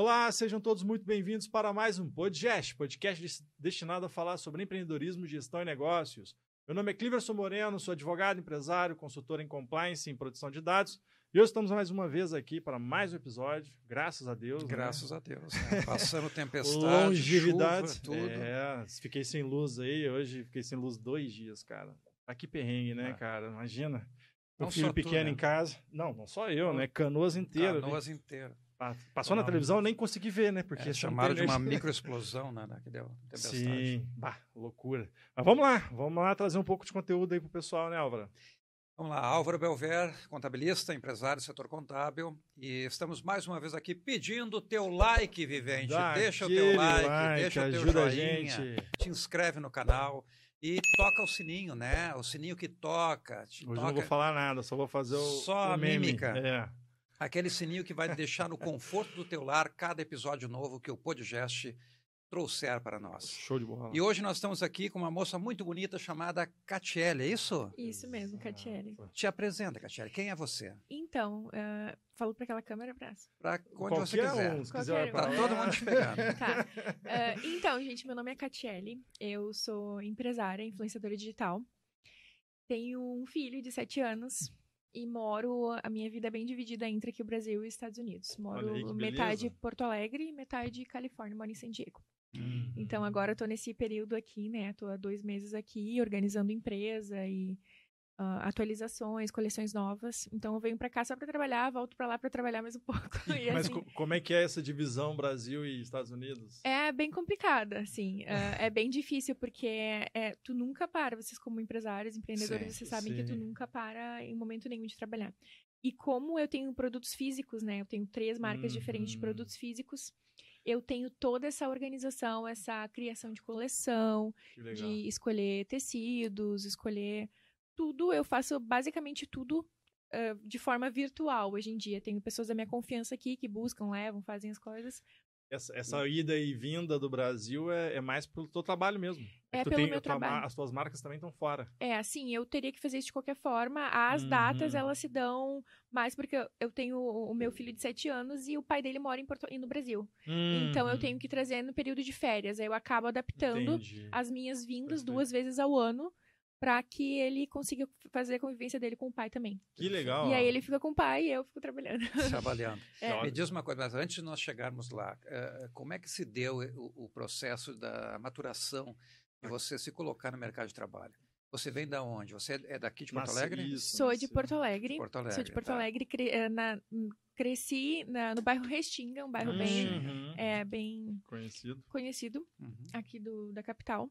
Olá, sejam todos muito bem-vindos para mais um podcast, podcast destinado a falar sobre empreendedorismo, gestão e negócios. Meu nome é Cliverson Moreno, sou advogado, empresário, consultor em compliance e em produção de dados. E hoje estamos mais uma vez aqui para mais um episódio, graças a Deus. Né? Graças né? a Deus. Né? Passando tempestade, longevidade. Chuva, tudo. É, fiquei sem luz aí, hoje fiquei sem luz dois dias, cara. Tá que perrengue, né, é. cara? Imagina. Um filho pequeno tu, né? em casa. Não, não só eu, né? Canoas inteira. Canoas inteira. Passou na televisão, eu nem consegui ver, né? Porque é, chamaram de uma microexplosão, né? Que deu tempestade. Sim, bah, loucura. Mas vamos lá, vamos lá trazer um pouco de conteúdo aí pro pessoal, né, Álvaro? Vamos lá, Álvaro Belver, contabilista, empresário do setor contábil, e estamos mais uma vez aqui pedindo teu like, vivente. Dá deixa o teu like, like deixa o teu joinha, te inscreve no canal e toca o sininho, né? O sininho que toca. Hoje toca... não vou falar nada, só vou fazer o Só o a meme. mímica. É. Aquele sininho que vai deixar no conforto do teu lar cada episódio novo que o Podgest trouxer para nós. Show de bola. E hoje nós estamos aqui com uma moça muito bonita chamada Catiele, é isso? Isso mesmo, Catiele. Te apresenta, Catiele. Quem é você? Então, uh, falo para aquela câmera para Para onde Qualquer você quiser. Um, se quiser Para todo mundo te pegando. tá. Uh, então, gente, meu nome é Catiele. Eu sou empresária, influenciadora digital. Tenho um filho de 7 anos e moro, a minha vida é bem dividida entre aqui o Brasil e os Estados Unidos. Moro aí, metade Porto Alegre e metade Califórnia, moro em San Diego. Uhum. Então agora eu tô nesse período aqui, né? Tô há dois meses aqui organizando empresa e uh, atualizações, coleções novas. Então eu venho para cá só para trabalhar, volto para lá para trabalhar mais um pouco. Mas assim, como é que é essa divisão Brasil e Estados Unidos? É bem complicada, assim. Uh, é bem difícil porque é, tu nunca para. Vocês como empresários, empreendedores, sim, vocês sabem sim. que tu nunca para em momento nenhum de trabalhar. E como eu tenho produtos físicos, né? Eu tenho três marcas uhum. diferentes de produtos físicos eu tenho toda essa organização, essa criação de coleção, de escolher tecidos, escolher tudo. Eu faço basicamente tudo uh, de forma virtual hoje em dia. Tenho pessoas da minha confiança aqui que buscam, levam, fazem as coisas. Essa, essa ida e vinda do Brasil é, é mais pelo teu trabalho mesmo. É, é pelo tem, meu trabalho. As tuas marcas também estão fora. É, assim, eu teria que fazer isso de qualquer forma. As uhum. datas, elas se dão mais porque eu tenho o meu filho de 7 anos e o pai dele mora em Porto, no Brasil. Uhum. Então, eu tenho que trazer no período de férias. Aí eu acabo adaptando Entendi. as minhas vindas Perfeito. duas vezes ao ano para que ele consiga fazer a convivência dele com o pai também. Que legal. E aí ele fica com o pai e eu fico trabalhando. Trabalhando. é. Me diz uma coisa, mas antes de nós chegarmos lá, eh, como é que se deu o, processo da maturação de você se colocar no mercado de trabalho? Você vem da onde? Você é daqui de Porto Alegre? Isso, Sou de Porto Alegre. Porto Alegre. Sou de Porto tá. Alegre. Eh, na, cresci na, no bairro Restinga, um bairro uhum. bem, é, bem conhecido, conhecido uhum. aqui do, da capital.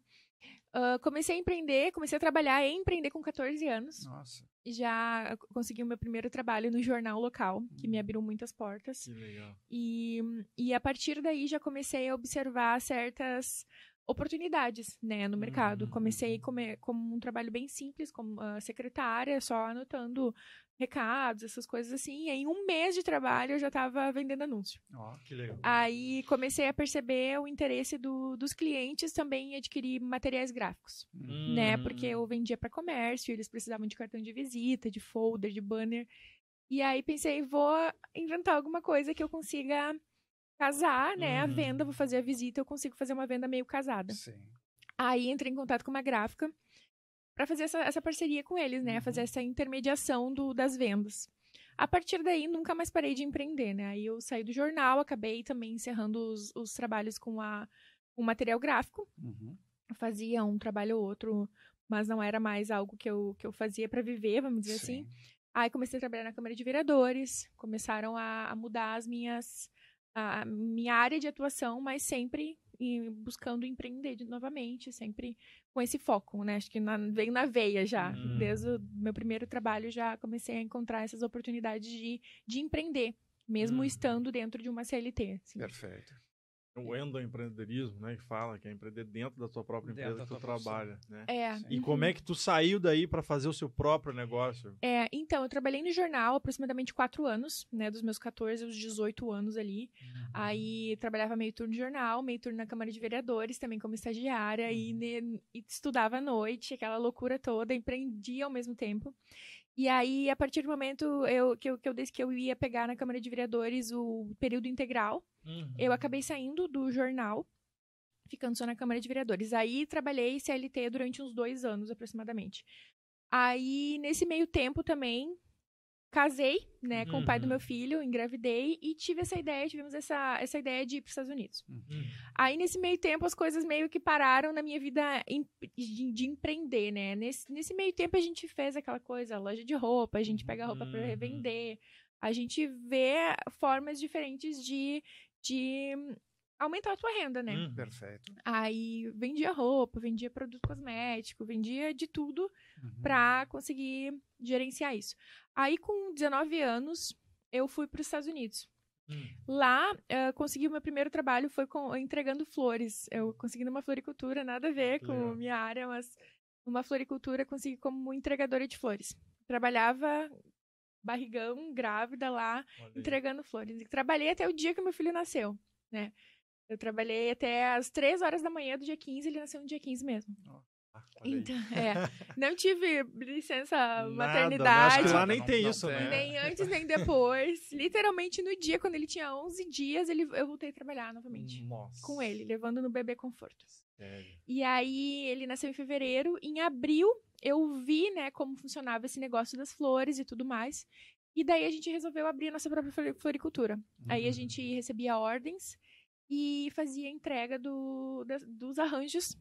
Uh, comecei a empreender, comecei a trabalhar e empreender com 14 anos. Nossa. E já consegui o meu primeiro trabalho no jornal local, que me hum. abriu muitas portas. Que legal. E, e a partir daí já comecei a observar certas oportunidades, né, no mercado. Uhum. Comecei como, como um trabalho bem simples, como uh, secretária, só anotando recados, essas coisas assim. E em um mês de trabalho eu já estava vendendo anúncio. Ó, oh, que legal. Aí comecei a perceber o interesse do, dos clientes também em adquirir materiais gráficos, uhum. né? Porque eu vendia para comércio, eles precisavam de cartão de visita, de folder, de banner. E aí pensei, vou inventar alguma coisa que eu consiga casar, né? Uhum. A venda, vou fazer a visita, eu consigo fazer uma venda meio casada. Sim. Aí entrei em contato com uma gráfica para fazer essa, essa parceria com eles, né? Uhum. Fazer essa intermediação do, das vendas. A partir daí, nunca mais parei de empreender, né? Aí eu saí do jornal, acabei também encerrando os, os trabalhos com a, o material gráfico. Uhum. fazia um trabalho ou outro, mas não era mais algo que eu, que eu fazia para viver, vamos dizer Sim. assim. Aí comecei a trabalhar na Câmara de Vereadores, começaram a, a mudar as minhas a minha área de atuação, mas sempre buscando empreender de, novamente, sempre com esse foco, né? Acho que na, veio na veia já. Hum. Desde o meu primeiro trabalho já comecei a encontrar essas oportunidades de, de empreender, mesmo hum. estando dentro de uma CLT. Assim. Perfeito o endoempreendedorismo, né, que fala que é empreender dentro da tua própria empresa que tu trabalha, né? É. E uhum. como é que tu saiu daí para fazer o seu próprio negócio? É, então, eu trabalhei no jornal aproximadamente quatro anos, né, dos meus 14 aos 18 anos ali. Uhum. Aí trabalhava meio turno de jornal, meio turno na Câmara de Vereadores, também como estagiária, uhum. e, e estudava à noite, aquela loucura toda, empreendia ao mesmo tempo. E aí, a partir do momento eu, que, eu, que eu disse que eu ia pegar na Câmara de Vereadores o período integral, uhum. eu acabei saindo do jornal, ficando só na Câmara de Vereadores. Aí trabalhei CLT durante uns dois anos aproximadamente. Aí, nesse meio tempo também, casei, né, com uhum. o pai do uhum. meu filho, engravidei e tive essa ideia, tivemos essa, essa ideia de ir para os Estados Unidos. Uhum. Aí, nesse meio tempo, as coisas meio que pararam na minha vida de, de, empreender, né? Nesse, nesse meio tempo, a gente fez aquela coisa, loja de roupa, a gente pega roupa para uhum. revender, a gente vê formas diferentes de, de aumentar a tua renda, né? Hum, perfeito. Aí vendia roupa, vendia produto cosmético, vendia de tudo uhum. para conseguir gerenciar isso. Aí com 19 anos eu fui para os Estados Unidos. Hum. Lá, uh, consegui o meu primeiro trabalho foi com, entregando flores. Eu consegui numa floricultura, nada a ver com Legal. minha área, mas uma floricultura consegui como entregadora de flores. Trabalhava barrigão, grávida lá, entregando flores. E trabalhei até o dia que meu filho nasceu, né? Eu trabalhei até as 3 horas da manhã do dia 15, ele nasceu no dia 15 mesmo. Oh, então, é. Não tive licença Nada, maternidade. Acho que lá nem tem não, isso, né? Nem antes, nem depois. Literalmente, no dia, quando ele tinha 11 dias, ele, eu voltei a trabalhar novamente. Nossa. Com ele, levando no bebê conforto. Sério? E aí, ele nasceu em fevereiro. Em abril, eu vi, né, como funcionava esse negócio das flores e tudo mais. E daí, a gente resolveu abrir a nossa própria floricultura. Uhum. Aí, a gente recebia ordens e fazia entrega do, da, dos arranjos.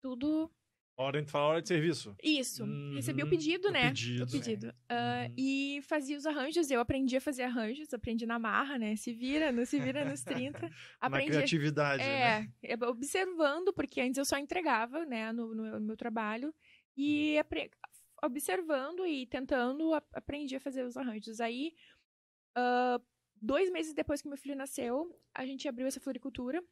Tudo. Hora de falar hora de serviço. Isso. Uhum. Recebi o pedido, né? O pedido. O pedido. Uh, uhum. E fazia os arranjos. Eu aprendi a fazer arranjos, aprendi na marra, né? Se vira, não se vira nos 30. aprendi, na criatividade, é, né? É, observando, porque antes eu só entregava, né, no, no meu trabalho. E observando e tentando, aprendi a fazer os arranjos. Aí, uh, Dois meses depois que meu filho nasceu, a gente abriu essa floricultura,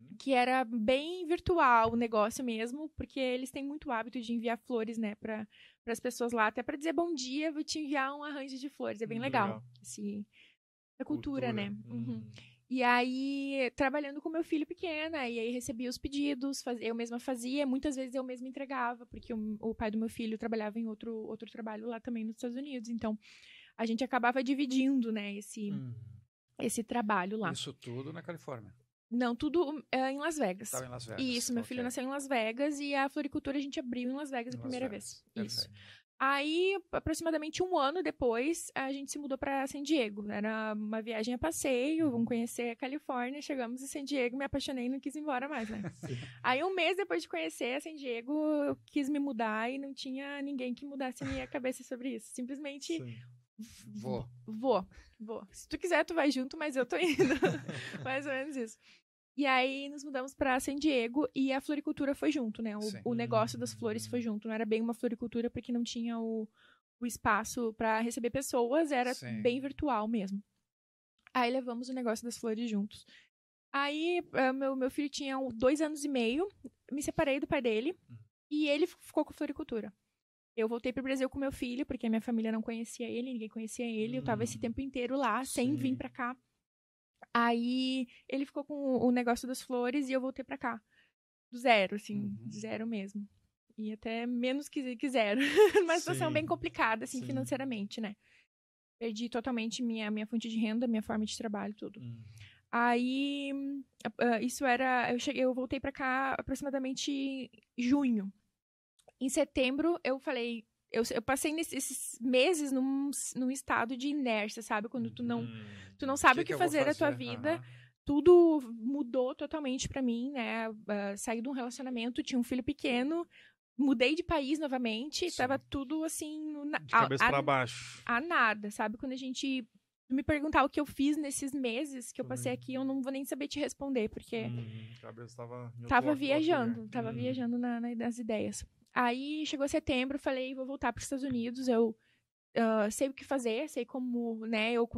hum. que era bem virtual o negócio mesmo, porque eles têm muito hábito de enviar flores, né, para as pessoas lá, até para dizer bom dia, vou te enviar um arranjo de flores, é bem legal. legal. Esse, a cultura, cultura. né? Uhum. Uhum. E aí, trabalhando com meu filho pequena, e aí recebia os pedidos, faz... eu mesma fazia, muitas vezes eu mesma entregava, porque o, o, pai do meu filho trabalhava em outro, outro trabalho lá também nos Estados Unidos, então a gente acabava dividindo, né, esse, hum. esse trabalho lá. Isso tudo na Califórnia? Não, tudo é, em Las Vegas. Estava em Las Vegas. Isso, meu okay. filho nasceu em Las Vegas e a floricultura a gente abriu em Las Vegas em a primeira Vegas. vez. Perfeito. Isso. Aí, aproximadamente um ano depois, a gente se mudou para San Diego. Era uma viagem a passeio, vamos conhecer a Califórnia. Chegamos em San Diego, me apaixonei e não quis ir embora mais, né? Aí, um mês depois de conhecer San Diego, eu quis me mudar e não tinha ninguém que mudasse a minha cabeça sobre isso. Simplesmente Sim. Vou. Vou, vou. Se tu quiser, tu vai junto, mas eu tô indo. Mais ou menos isso. E aí nos mudamos para San Diego e a floricultura foi junto, né? O, o, negócio das flores foi junto. Não era bem uma floricultura porque não tinha o, o espaço para receber pessoas, era Sim. bem virtual mesmo. Aí levamos o negócio das flores juntos. Aí eh, meu, meu filho tinha dois anos e meio, me separei do pai dele hum. e ele ficou com floricultura. Eu voltei pro Brasil com meu filho, porque a minha família não conhecia ele, ninguém conhecia ele. Hum, eu tava esse hum. tempo inteiro lá, sim. sem vir pra cá. Aí ele ficou com o negócio das flores e eu voltei pra cá. Do zero, assim, uhum. zero mesmo. E até menos que, que zero. Uma situação sim. bem complicada, assim, sim. financeiramente, né? Perdi totalmente minha, minha fonte de renda, minha forma de trabalho, tudo. Uhum. Aí, uh, isso era. Eu, cheguei, eu voltei para cá aproximadamente junho em setembro, eu falei. Eu, eu passei nesses meses num, num estado de inércia, sabe? Quando tu não, hum, tu não sabe que o que, fazer da tua vida. Uhum. Tudo mudou totalmente para mim, né? Uh, saí de um relacionamento, tinha um filho pequeno, mudei de país novamente, Sim. tava tudo assim. Na, de cabeça a, pra baixo. A, a nada, sabe? Quando a gente me perguntar o que eu fiz nesses meses que eu passei aqui, eu não vou nem saber te responder, porque. Hum, a cabeça tava. Tava viajando, tava hum. viajando na, na, nas ideias. Aí chegou setembro, falei, vou voltar para os Estados Unidos, eu uh, sei o que fazer, sei como, né, eu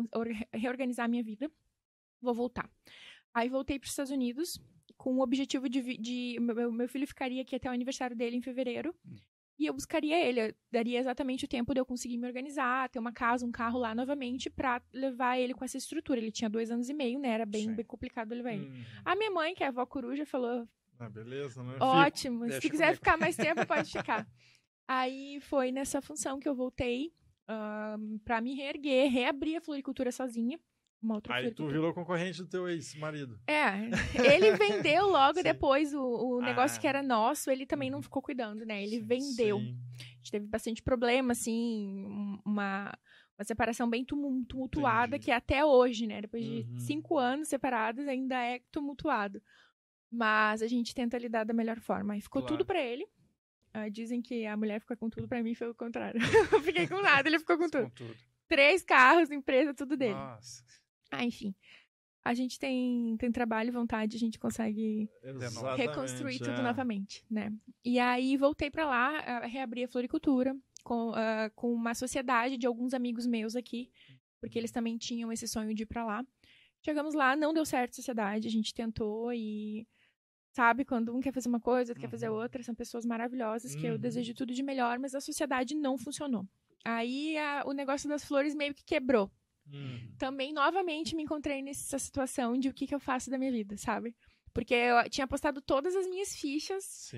reorganizar a minha vida, vou voltar. Aí voltei para os Estados Unidos com o objetivo de, de meu, meu, filho ficaria aqui até o aniversário dele em fevereiro. Hum. E eu buscaria ele, eu daria exatamente o tempo de eu conseguir me organizar, ter uma casa, um carro lá novamente para levar ele com essa estrutura. Ele tinha dois anos e meio, né? Era bem, bem complicado levar ele. Uhum. A minha mãe, que é a avó coruja, falou: ah, beleza, né? Ótimo. Se quiser ficar mais tempo, pode ficar. Aí foi nessa função que eu voltei uh, para me reerguer, reabrir a floricultura sozinha. Uma outra Aí tu virou concorrente do teu ex-marido. É, ele vendeu logo depois o, o negócio ah. que era nosso, ele também não uhum. ficou cuidando, né? Ele sim, vendeu. Sim. A gente teve bastante problema, assim, uma, uma separação bem tumultuada, Entendi. que até hoje, né? Depois de uhum. cinco anos separados, ainda é tumultuado. Mas a gente tenta lidar da melhor forma. E ficou claro. tudo para ele. Uh, dizem que a mulher fica com tudo, para mim foi o contrário. eu fiquei com nada, ele ficou com tudo. com tudo. Três carros, empresa, tudo dele. Nossa. Ah, enfim. A gente tem, tem trabalho e vontade, a gente consegue Exatamente, reconstruir tudo é. novamente, né? E aí voltei para lá, reabri a floricultura com, uh, com uma sociedade de alguns amigos meus aqui, porque eles também tinham esse sonho de ir para lá. Chegamos lá, não deu certo a sociedade, a gente tentou e sabe? Quando um quer fazer uma coisa, outro uhum. quer fazer uhum. outra, são pessoas maravilhosas que eu uhum. desejo tudo de melhor, mas a sociedade não funcionou. Aí a, o negócio das flores meio que quebrou. Uhum. Também, novamente, me encontrei nessa situação de o que, que eu faço da minha vida, sabe? Porque eu tinha postado todas as minhas fichas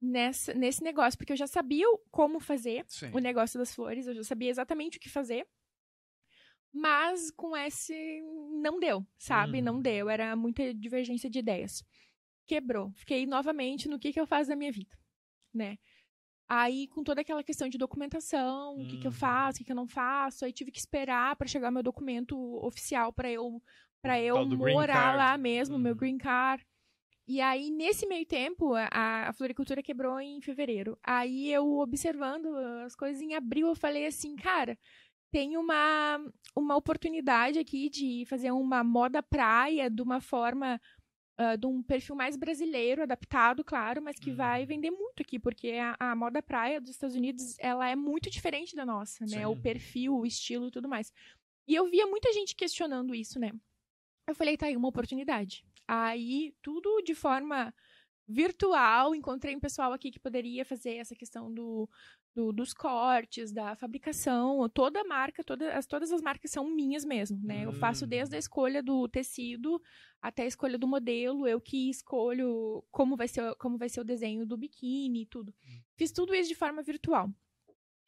nessa, nesse negócio, porque eu já sabia como fazer Sim. o negócio das flores, eu já sabia exatamente o que fazer. Mas com esse não deu, sabe? Uhum. Não deu, era muita divergência de ideias quebrou. Fiquei novamente no que, que eu faço da minha vida, né? Aí, com toda aquela questão de documentação, o que, que eu hum. faço, o que, que eu não faço, aí tive que esperar para chegar meu documento oficial para eu para eu morar lá mesmo, meu hum. green card. E aí, nesse meio tempo, a, a, floricultura quebrou em fevereiro. Aí, eu observando as coisas em abril, eu falei assim, cara, tem uma, uma oportunidade aqui de fazer uma moda praia de uma forma uh, de um perfil mais brasileiro, adaptado, claro, mas que uhum. vai vender muito aqui, porque a, a, moda praia dos Estados Unidos, ela é muito diferente da nossa, né? Sim. O perfil, o estilo e tudo mais. E eu via muita gente questionando isso, né? Eu falei, tá aí, uma oportunidade. Aí, tudo de forma virtual, encontrei um pessoal aqui que poderia fazer essa questão do, do, dos cortes, da fabricação, toda a marca, toda, as, todas as marcas são minhas mesmo, né? Eu faço hum. desde a escolha do tecido até a escolha do modelo, eu que escolho como vai ser, como vai ser o desenho do biquíni e tudo. Hum. Fiz tudo isso de forma virtual.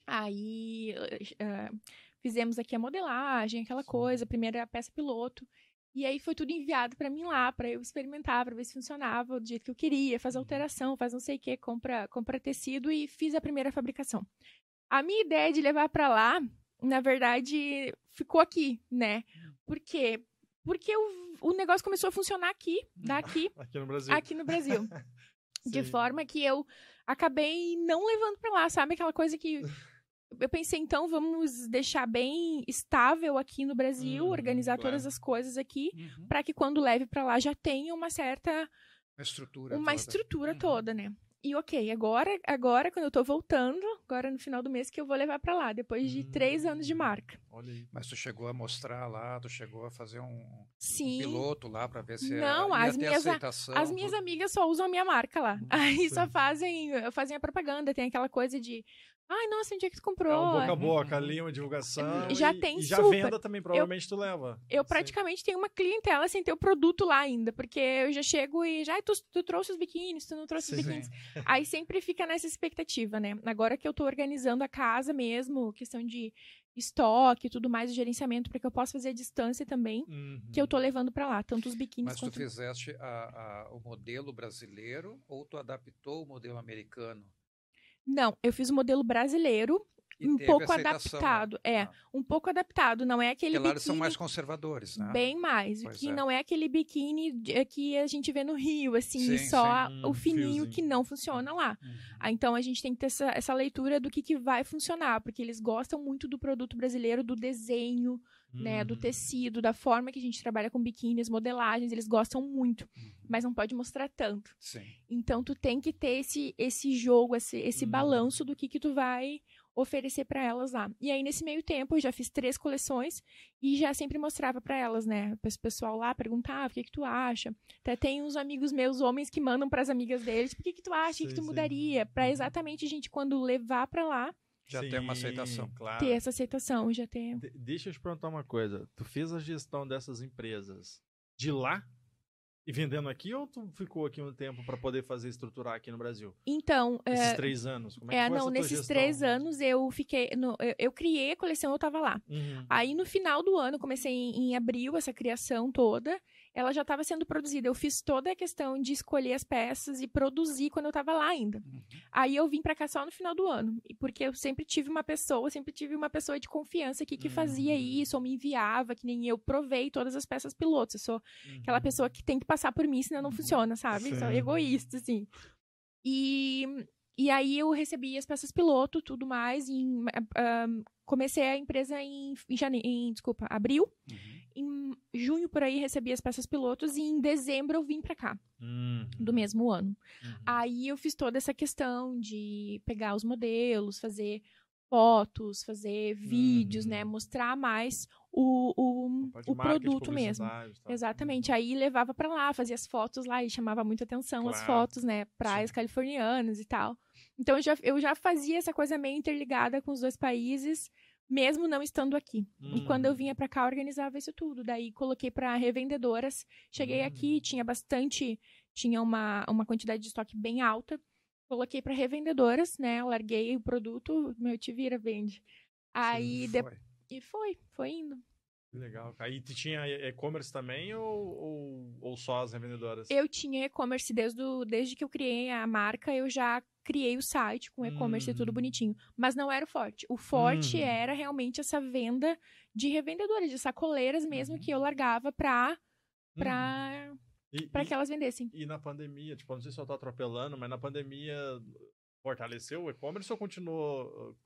Aí uh, fizemos aqui a modelagem, aquela Sim. coisa, primeira peça piloto. E aí foi tudo enviado para mim lá, para eu experimentar, para ver se funcionava do jeito que eu queria, faz uhum. alteração, faz não sei o que, compra, compra tecido e fiz a primeira fabricação. A minha ideia de levar para lá, na verdade, ficou aqui, né? Por quê? Porque o, o negócio começou a funcionar aqui, daqui, aqui no Brasil. Aqui no Brasil. de forma que eu acabei não levando para lá, sabe aquela coisa que eu pensei, então, vamos deixar bem estável aqui no Brasil, uhum, organizar claro. todas as coisas aqui, uhum. para que quando leve para lá já tenha uma certa. Uma estrutura. Uma toda. estrutura uhum. toda, né? E ok, agora, agora, quando eu tô voltando, agora no final do mês, que eu vou levar para lá, depois de três anos de hum, marca. Olha aí. Mas tu chegou a mostrar lá, tu chegou a fazer um, Sim. um piloto lá para ver se Não, as minhas, aceitação. As minhas amigas só usam a minha marca lá. Hum, Aí sim. só fazem, fazem a propaganda, tem aquela coisa de Ai, nossa, onde é que tu comprou? É um boca a boca, ali uma divulgação. Já e, tem e já super. venda também, provavelmente eu, tu leva. Eu praticamente Sim. tenho uma clientela sem ter o produto lá ainda, porque eu já chego e já, tu, tu trouxe os biquínis, tu não trouxe Sim. os biquínis. Aí sempre fica nessa expectativa, né? Agora que eu tô organizando a casa mesmo, questão de estoque e tudo mais, o gerenciamento, para que eu possa fazer a distância também, uhum. que eu tô levando para lá, tanto os biquínis Mas quanto... tu fizeste a, a, o modelo brasileiro ou tu adaptou o modelo americano? Não, eu fiz o modelo brasileiro, e um pouco adaptado. Né? É, ah. um pouco adaptado. Não é aquele Porque biquíni... são mais conservadores, né? Bem mais. Pois que é. não é aquele biquíni que a gente vê no Rio, assim, sim, só sim. o fininho Fiozinho. que não funciona lá. Uhum. Ah, então a gente tem que ter essa, essa leitura do que, que vai funcionar, porque eles gostam muito do produto brasileiro, do desenho, uhum. né, do hum. tecido, da forma que a gente trabalha com biquínis, modelagens, eles gostam muito, uhum. mas não pode mostrar tanto. Sim. Então tu tem que ter esse, esse jogo, esse, esse uhum. balanço do que que tu vai oferecer para elas lá. E aí, nesse meio tempo, eu já fiz três coleções e já sempre mostrava para elas, né? O pessoal lá perguntava, o que que tu acha? Até tem uns amigos meus, homens, que mandam para as amigas deles, por que que tu acha, o que, que tu mudaria? Para uhum. exatamente a gente, quando levar para lá, já tem uma aceitação. Claro. Ter essa aceitação, já ter. De deixa eu te perguntar uma coisa. Tu fez a gestão dessas empresas de lá E vendendo aqui ou tu ficou aqui um tempo para poder fazer estruturar aqui no Brasil? Então. Esses é... três anos? Como é, é que foi não, nesses três anos eu fiquei. No, eu, eu, criei a coleção, eu tava lá. Uhum. Aí no final do ano, comecei em, em abril essa criação toda ela já estava sendo produzida. Eu fiz toda a questão de escolher as peças e produzir quando eu estava lá ainda. Uhum. Aí eu vim para cá só no final do ano, porque eu sempre tive uma pessoa, sempre tive uma pessoa de confiança aqui que uhum. fazia isso, ou me enviava, que nem eu provei todas as peças pilotos. Eu sou uhum. aquela pessoa que tem que passar por mim, senão não uhum. funciona, sabe? Sim. Sou egoísta, assim. E, e aí eu recebi as peças piloto, tudo mais, e um, comecei a empresa em, em, jane... em desculpa, abril. Uhum em junho por aí recebi as peças pilotos e em dezembro eu vim para cá. Uhum. Do mesmo ano. Uhum. Aí eu fiz toda essa questão de pegar os modelos, fazer fotos, fazer vídeos, né? Uhum. Mostrar mais o, o, o produto mesmo. Tá? Exatamente. Aí levava para lá, fazia as fotos lá e chamava muita atenção claro. as fotos, né? Praias Sim. californianas e tal. Então eu já, eu já fazia essa coisa meio interligada com os dois países mesmo não estando aqui. Hum. E quando eu vinha para cá, organizava isso tudo. Daí coloquei para revendedoras. Cheguei hum. aqui, tinha bastante, tinha uma, uma quantidade de estoque bem alta. Coloquei para revendedoras, né? Eu larguei o produto, meu te vira, vende. Aí Sim. De... e foi, foi indo. Legal. Aí tinha e-commerce também ou, ou, ou, só as revendedoras? Eu tinha e-commerce desde, desde que eu criei a marca, eu já criei o site com e-commerce hum. e tudo hum. bonitinho. Mas não era o forte. O forte hum. era realmente essa venda de revendedoras, de sacoleiras mesmo, que eu uhum. largava pra, pra, hum. pra que elas vendessem. E na pandemia, tipo, não sei se eu tô atropelando, mas na pandemia fortaleceu o e-commerce ou continuou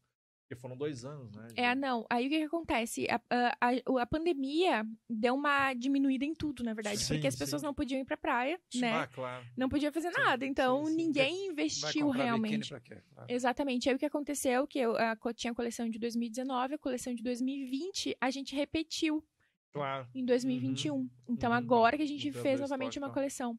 porque foram dois anos, né? É, não. Aí o que, que acontece? A, a, a, pandemia deu uma diminuída em tudo, na verdade. Sim, porque as pessoas sim. não podiam ir pra praia, né? Ah, claro. Não podia fazer sim, nada. Então, ninguém investiu realmente. Pra quê? Claro. Exatamente. Aí o que aconteceu? Que eu a, tinha a coleção de 2019, a coleção de 2020, a gente repetiu. Claro. Em 2021. Uhum. Então, uhum. agora que a gente fez novamente uma coleção.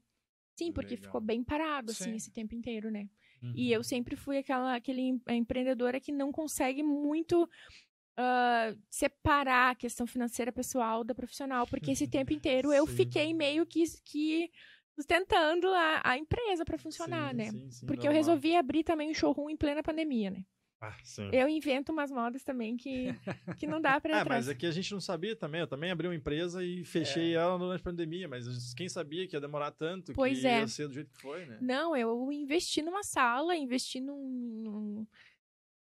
Sim, porque Legal. ficou bem parado, assim, esse tempo inteiro, né? Uhum. E eu sempre fui aquela aquele empreendedora que não consegue muito uh, separar a questão financeira pessoal da profissional, porque esse tempo inteiro eu Sim. fiquei meio que, que sustentando a, a empresa para funcionar, sim, né? Sim, sim, porque normal. eu resolvi abrir também um showroom em plena pandemia, né? Ah, eu invento umas modas também que, que não dá para É, mas aqui a gente não sabia também. Eu também abri uma empresa e fechei é. ela durante a pandemia, mas quem sabia que ia demorar tanto, pois que é. ia ser do jeito que foi, né? Não, eu investi numa sala, investi num, num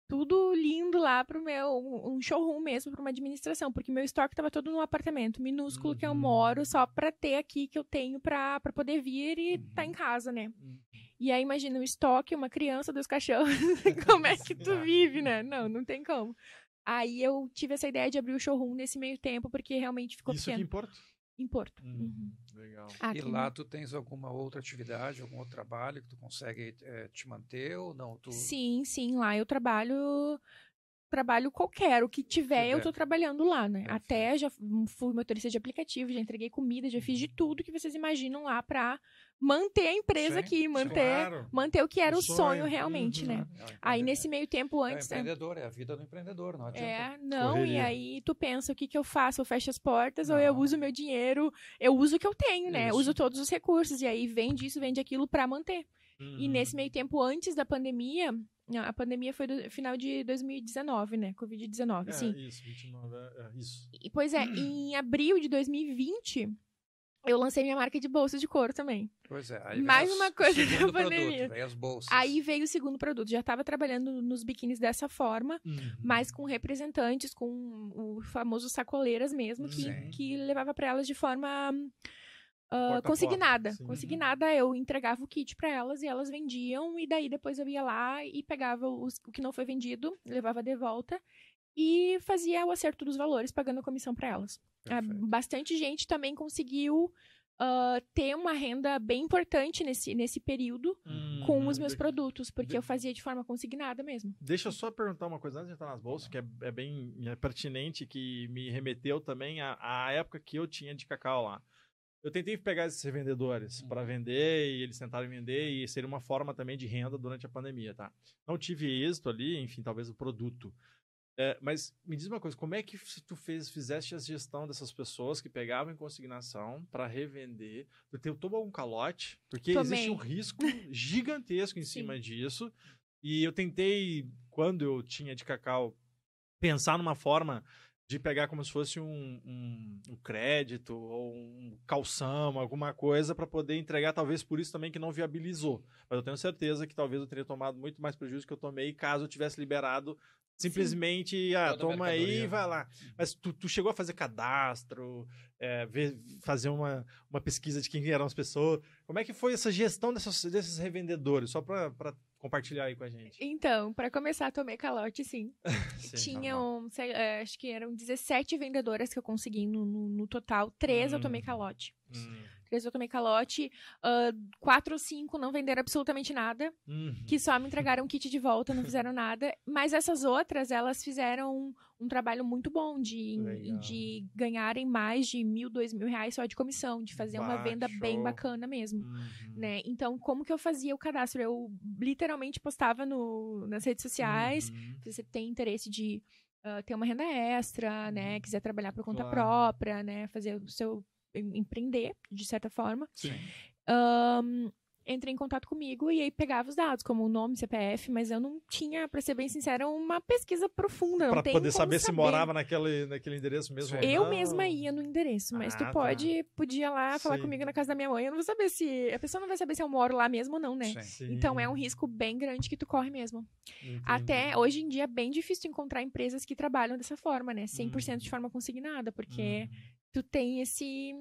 tudo lindo lá pro meu um showroom mesmo para uma administração, porque meu estoque estava todo no apartamento minúsculo uhum. que eu uhum. moro só para ter aqui que eu tenho para poder vir e uhum. tá em casa, né? Uhum. E aí imagina um estoque, uma criança, dois cachorros, como é que tu vive, né? Não, não tem como. Aí eu tive essa ideia de abrir o showroom nesse meio tempo porque realmente ficou Isso pequeno. Isso aqui em Porto? Em Porto. Hum, uhum. Legal. Aqui, e lá tu tens alguma outra atividade, algum outro trabalho que tu consegue é, te manter ou não? Tu... Sim, sim. Lá eu trabalho trabalho qualquer, o que tiver, eu tô trabalhando lá, né? Perfeito. Até já fui motorista de aplicativo, já entreguei comida, já fiz de uhum. tudo que vocês imaginam lá pra manter a empresa Sim, aqui, manter, claro. manter o que era o, o sonho, sonho, realmente, uhum. né? É aí nesse meio tempo é antes. É empreendedor, é a vida do empreendedor, não adianta. É, não, Correria. e aí tu pensa o que, que eu faço? Eu fecho as portas não. ou eu uso meu dinheiro? Eu uso o que eu tenho, né? Isso. Uso todos os recursos, e aí vende isso, vende aquilo para manter. Uhum. E nesse meio tempo, antes da pandemia, a pandemia foi do final de 2019, né? Covid-19, é, sim. Isso, 29, é, é, isso. E, pois é, em abril de 2020, eu lancei minha marca de bolsas de couro também. Pois é. Aí Mais uma coisa da pandemia. Produto, as bolsas. Aí veio o segundo produto. Já estava trabalhando nos biquínis dessa forma, uhum. mas com representantes, com o famoso sacoleiras mesmo, que, que levava para elas de forma uh, consignada. Sim. Consignada, eu entregava o kit para elas e elas vendiam, e daí depois eu ia lá e pegava os, o que não foi vendido, levava de volta e fazia o acerto dos valores, pagando a comissão para elas. Uh, bastante gente também conseguiu uh, ter uma renda bem importante nesse, nesse período hum, com os meus de... produtos, porque de... eu fazia de forma consignada mesmo. Deixa eu só perguntar uma coisa antes de entrar nas bolsas, que é, é bem é pertinente, que me remeteu também à, à época que eu tinha de cacau lá. Eu tentei pegar esses revendedores para vender e eles tentaram vender e seria uma forma também de renda durante a pandemia, tá? Não tive êxito ali, enfim, talvez o produto. É, mas me diz uma coisa, como é que tu fez, fizeste a gestão dessas pessoas que pegavam em consignação para revender? Tu teve, tomou um calote? Porque Tomei. existe um risco gigantesco em Sim. cima disso. E eu tentei, quando eu tinha de cacau, pensar numa forma de pegar como se fosse um, um, um crédito ou um calção, alguma coisa para poder entregar, talvez por isso também que não viabilizou. Mas eu tenho certeza que talvez eu teria tomado muito mais prejuízo que eu tomei caso eu tivesse liberado simplesmente, Sim. ah, Toda toma aí e vai lá. Mas tu, tu, chegou a fazer cadastro, é, ver, fazer uma, uma pesquisa de quem eram as pessoas. Como é que foi essa gestão dessas, desses revendedores? Só para compartilhar aí com a gente. Então, para começar, tomei calote, sim. sim Tinham, sei, é, acho que eram 17 vendedoras que eu consegui no, no, no total. Três hum. eu tomei hum. calote. Hum três eu tomei calote, uh, quatro ou cinco não venderam absolutamente nada, uhum. que só me entregaram um kit de volta, não fizeram nada. Mas essas outras, elas fizeram um, trabalho muito bom de, de ganharem mais de mil, dois mil reais só de comissão, de fazer bah, uma venda bem bacana mesmo, uhum. né? Então, como que eu fazia o cadastro? Eu literalmente postava no, nas redes sociais, uhum. se você tem interesse de Uh, ter uma renda extra, né? Uhum. Quiser trabalhar por conta claro. própria, né? Fazer o seu empreender, de certa forma. Sim. Um, entrei em contato comigo e aí pegava os dados, como o nome, CPF, mas eu não tinha, para ser bem sincera, uma pesquisa profunda. Para poder saber, saber, se morava naquele, naquele endereço mesmo. Eu mesma ia no endereço, mas ah, tu tá. pode, tá. podia lá falar Sim. comigo na casa da minha mãe. Eu não vou saber se. A pessoa não vai saber se eu moro lá mesmo ou não, né? Sim. Então é um risco bem grande que tu corre mesmo. Entendi. Até hoje em dia é bem difícil encontrar empresas que trabalham dessa forma, né? 100% hum. de forma consignada, porque. Hum tu tem esse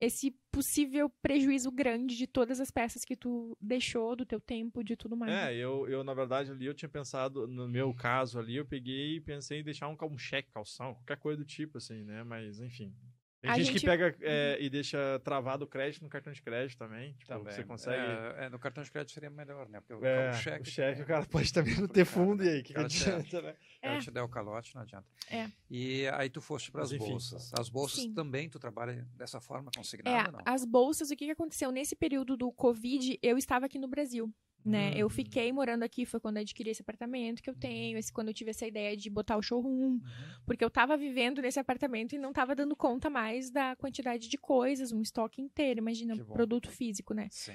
esse possível prejuízo grande de todas as peças que tu deixou, do teu tempo, de tudo mais. É, eu, eu na verdade ali eu tinha pensado, no meu caso ali, eu peguei e pensei em deixar um, um cheque, calção, qualquer coisa do tipo, assim, né? Mas, enfim, tem gente, gente, que pega é, uhum. e deixa travado o crédito no cartão de crédito também. Tipo, também. Você consegue. É, é, no cartão de crédito seria melhor, né? Porque é, o cheque. O cheque, o cara pode também não ter fundo, né? e aí, que, que adianta, né? O cara te der o calote, não adianta. É. E aí tu foste para as bolsas. As bolsas Sim. também tu trabalha dessa forma, consignada, é, não? As bolsas, o que, que aconteceu? Nesse período do Covid, eu estava aqui no Brasil né? Uhum. Eu fiquei morando aqui, foi quando eu adquiri esse apartamento que eu tenho, esse, quando eu tive essa ideia de botar o showroom, uhum. porque eu estava vivendo nesse apartamento e não estava dando conta mais da quantidade de coisas, um estoque inteiro, imagina, um produto físico, né? Sim.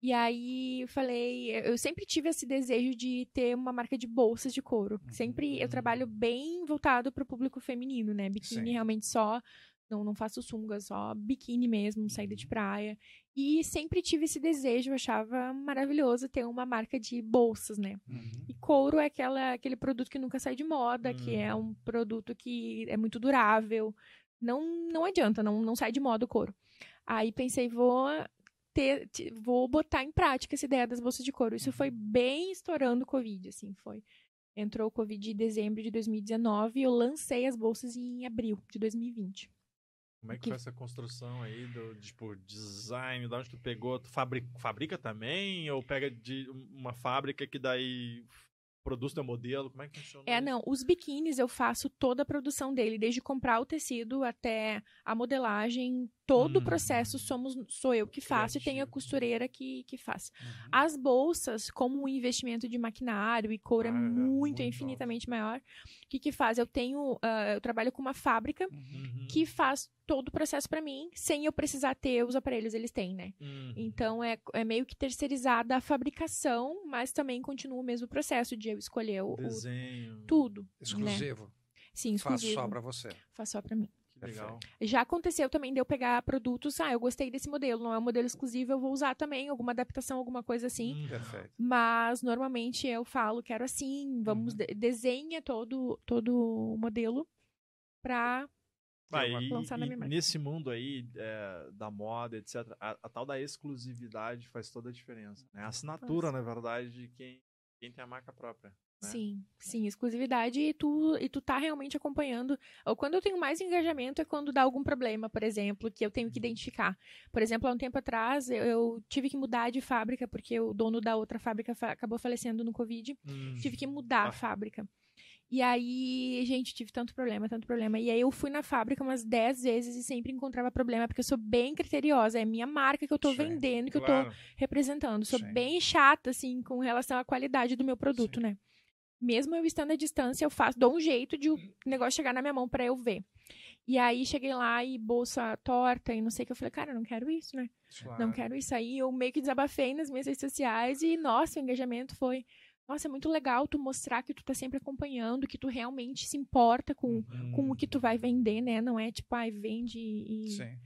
E aí eu falei, eu sempre tive esse desejo de ter uma marca de bolsas de couro. Uhum. Sempre eu trabalho bem voltado para o público feminino, né? Biquíni realmente só não, não faço sunga, só biquíni mesmo, saída de uhum. praia. E sempre tive esse desejo, eu achava maravilhoso ter uma marca de bolsas, né? Uhum. E couro é aquela, aquele produto que nunca sai de moda, uhum. que é uhum. um produto que é muito durável. Não, não adianta, não, não sai de moda o couro. Aí pensei, vou ter, vou botar em prática essa ideia das bolsas de couro. Isso foi uhum. bem estourando o Covid, assim, foi. Entrou o Covid em dezembro de 2019 e eu lancei as bolsas em abril de 2020. Como é que, que, foi essa construção aí do tipo design, de onde tu pegou? Tu fabrica, fabrica também ou pega de uma fábrica que daí produz teu modelo? Como é que funciona? É, isso? não. Os biquínis eu faço toda a produção dele, desde comprar o tecido até a modelagem, todo hum. o processo somos, sou eu que faço Criativo. e tem a costureira que, que faz. Uhum. As bolsas, como um investimento de maquinário e couro é ah, é muito, muito infinitamente maior, o que que faz? Eu tenho, uh, eu trabalho com uma fábrica uhum. que faz todo o processo para mim, sem eu precisar ter os aparelhos, eles têm, né? Uhum. Então é, é meio que terceirizada a fabricação, mas também continua o mesmo processo de eu escolher o, desenho, o, tudo. Né? Exclusivo. Né? Sim, exclusivo. Faz só para você. Faz só para mim. Legal. Já aconteceu também de eu pegar produtos, ah, eu gostei desse modelo, não é um modelo exclusivo, eu vou usar também alguma adaptação, alguma coisa assim. Hum, perfeito. Mas normalmente eu falo, quero assim, vamos uhum. de desenha todo todo o modelo para ah, e, lançar na minha marca. Nesse mundo aí é, da moda, etc, a, a, tal da exclusividade faz toda a diferença. Né? A assinatura, Nossa. na verdade, de quem, quem tem a marca própria. Né? Sim, sim, exclusividade e tu, e tu tá realmente acompanhando. Ou quando eu tenho mais engajamento é quando dá algum problema, por exemplo, que eu tenho que uhum. identificar. Por exemplo, há um tempo atrás eu, eu tive que mudar de fábrica, porque o dono da outra fábrica fa acabou falecendo no Covid. Hum. Tive que mudar ah. a fábrica. E aí, gente, tive tanto problema, tanto problema. E aí eu fui na fábrica umas 10 vezes e sempre encontrava problema, porque eu sou bem criteriosa. É minha marca que eu tô Sim, vendendo, que claro. eu tô representando. Sou Sim. bem chata, assim, com relação à qualidade do meu produto, Sim. né? mesmo eu estando à distância, eu faço, dou um jeito de o negócio chegar na minha mão para eu ver. E aí cheguei lá e bolsa torta e não sei o que. Eu falei, cara, eu não quero isso, né? Claro. Não quero isso. Aí eu meio que desabafei nas minhas redes sociais e, nossa, o engajamento foi. Nossa, é muito legal tu mostrar que tu tá sempre acompanhando, que tu realmente se importa com, uhum. com o que tu vai vender, né? Não é tipo, ai, vende e. Sim.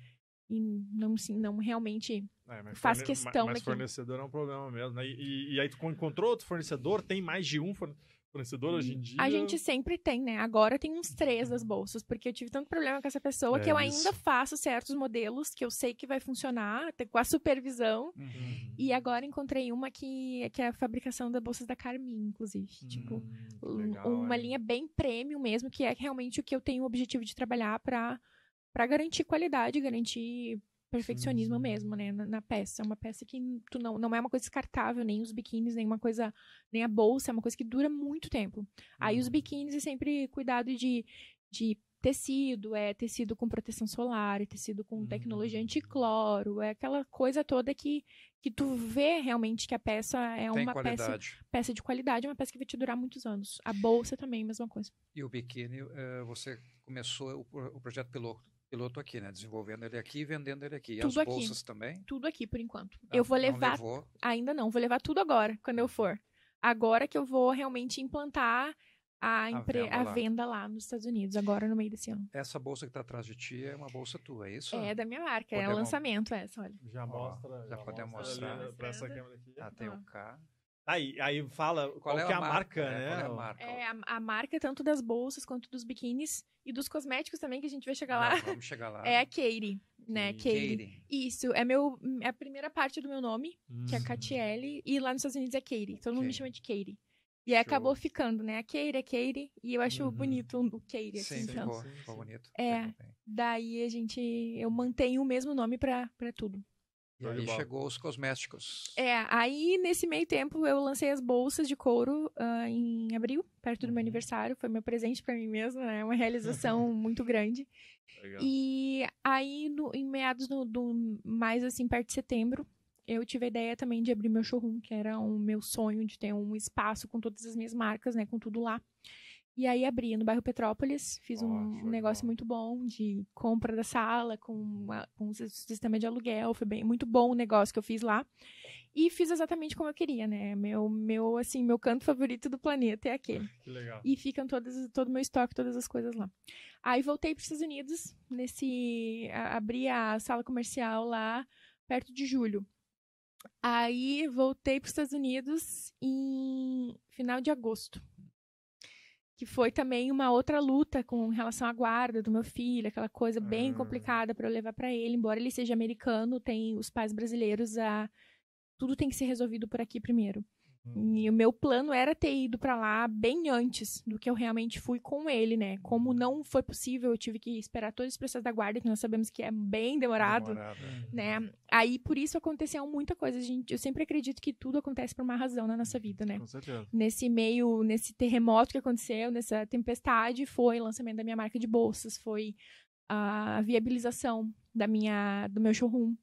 E não, assim, não realmente é, faz questão mas, mas fornecedor é um problema mesmo, né? E, e, e, aí tu encontrou outro fornecedor, tem mais de um fornecedor fornecedor hoje em dia? A gente sempre tem, né? Agora tem uns três das bolsas, porque eu tive tanto problema com essa pessoa é que eu isso. ainda faço certos modelos que eu sei que vai funcionar, com a supervisão. Uhum. E agora encontrei uma que, que é a fabricação das bolsas da Carmin, inclusive. Hum, tipo, legal, uma é. linha bem premium mesmo, que é realmente o que eu tenho o objetivo de trabalhar para para garantir qualidade, garantir perfeccionismo sim. mesmo, né, na, na, peça. É uma peça que tu não, não é uma coisa descartável, nem os biquínis, nem uma coisa, nem a bolsa, é uma coisa que dura muito tempo. Uhum. Aí os uhum. biquínis é sempre cuidado de, de tecido, é tecido com proteção solar, é tecido com tecnologia uhum. anticloro, é aquela coisa toda que, que tu vê realmente que a peça é Tem uma peça, peça de qualidade, uma peça que vai te durar muitos anos. A bolsa também, mesma coisa. E o biquíni, uh, você começou o, o projeto piloto piloto aqui, né? Desenvolvendo ele aqui e vendendo ele aqui. E tudo as bolsas aqui. também? Tudo aqui, por enquanto. Ah, eu vou levar. Não ainda não, vou levar tudo agora, quando eu for. Agora que eu vou realmente implantar a, empre... a, venda, a lá. venda, lá. nos Estados Unidos, agora no meio desse ano. Essa bolsa que está atrás de ti é uma bolsa tua, é isso? É da minha marca, podemos... é o lançamento essa, olha. Já mostra. já, já podemos mostrar. Para essa câmera aqui. Ah, tem o K. Aí, aí fala qual, qual é, é, a marca, marca né? Qual é a marca? É, a, a, marca tanto das bolsas quanto dos biquínis e dos cosméticos também, que a gente vai chegar lá. Vamos chegar lá. É a Katie, né? Katie. Katie. Isso, é, meu, é a primeira parte do meu nome, hum. que é Catiele, e lá nos Estados Unidos é Katie. Todo mundo me chama de Katie. E aí acabou ficando, né? A Katie, a Katie, e eu acho uhum. bonito o Katie, assim, sim, então. Ficou, ficou bonito. É, daí a gente, eu mantenho o mesmo nome pra, pra tudo. E aí chegou os cosméticos. É, aí nesse meio tempo eu lancei as bolsas de couro uh, em abril, perto do meu uhum. aniversário. Foi meu presente para mim mesma, né? Uma realização muito grande. Legal. E aí, no, em meados do, do, mais assim, perto de setembro, eu tive a ideia também de abrir meu showroom, que era o meu sonho de ter um espaço com todas as minhas marcas, né? Com tudo lá. E aí abri no bairro Petrópolis, fiz oh, um negócio muito bom de compra da sala com, com um sistema de aluguel, foi bem muito bom o negócio que eu fiz lá. E fiz exatamente como eu queria, né? Meu, meu assim, meu canto favorito do planeta é aquele. Que legal. E ficam todas, todo o meu estoque, todas as coisas lá. Aí voltei para os Estados Unidos, nesse abri a sala comercial lá perto de julho. Aí voltei para os Estados Unidos em final de agosto que foi também uma outra luta com relação à guarda do meu filho, aquela coisa bem ah. complicada para eu levar para ele, embora ele seja americano, tem os pais brasileiros a tudo tem que ser resolvido por aqui primeiro. E o meu plano era ter ido para lá bem antes do que eu realmente fui com ele, né? Como uhum. não foi possível, eu tive que esperar todo esse processo da guarda, que nós sabemos que é bem demorado, demorado é. né? Aí por isso aconteceu muita coisa. Gente, eu sempre acredito que tudo acontece por uma razão na nossa vida, né? Com certeza. Nesse meio, nesse terremoto que aconteceu, nessa tempestade, foi o lançamento da minha marca de bolsas, foi a viabilização da minha do meu showroom. Uhum.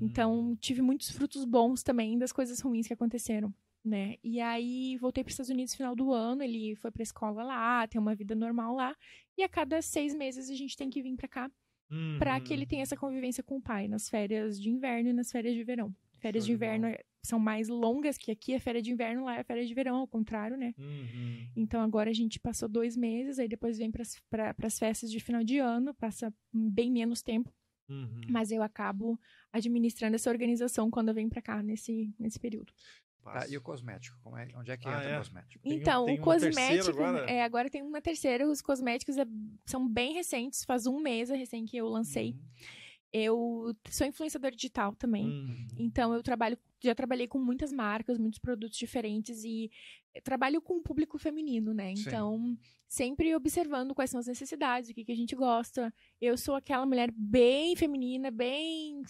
Então, tive muitos frutos bons também das coisas ruins que aconteceram né? E aí voltei para os Estados Unidos no final do ano, ele foi para escola lá, tem uma vida normal lá, e a cada seis meses a gente tem que vir para cá uhum. para que ele tenha essa convivência com o pai nas férias de inverno e nas férias de verão. Férias de inverno é, são mais longas que aqui, a férias de inverno lá é a férias de verão, ao contrário, né? Uhum. Então agora a gente passou dois meses, aí depois vem para as festas de final de ano, passa bem menos tempo. Uhum. Mas eu acabo administrando essa organização quando eu venho para cá nesse, nesse período. Tá, e o cosmético? Como é, onde é que ah, entra é? o cosmético? Então, tem, tem o cosmético. Agora? É, agora tem uma terceira. Os cosméticos é, são bem recentes, faz um mês recém que eu lancei. Uhum. Eu sou influenciador digital também. Uhum. Então, eu trabalho, já trabalhei com muitas marcas, muitos produtos diferentes e trabalho com o público feminino, né? Então, sempre observando quais são as necessidades, o que, que a gente gosta. Eu sou aquela mulher bem feminina, bem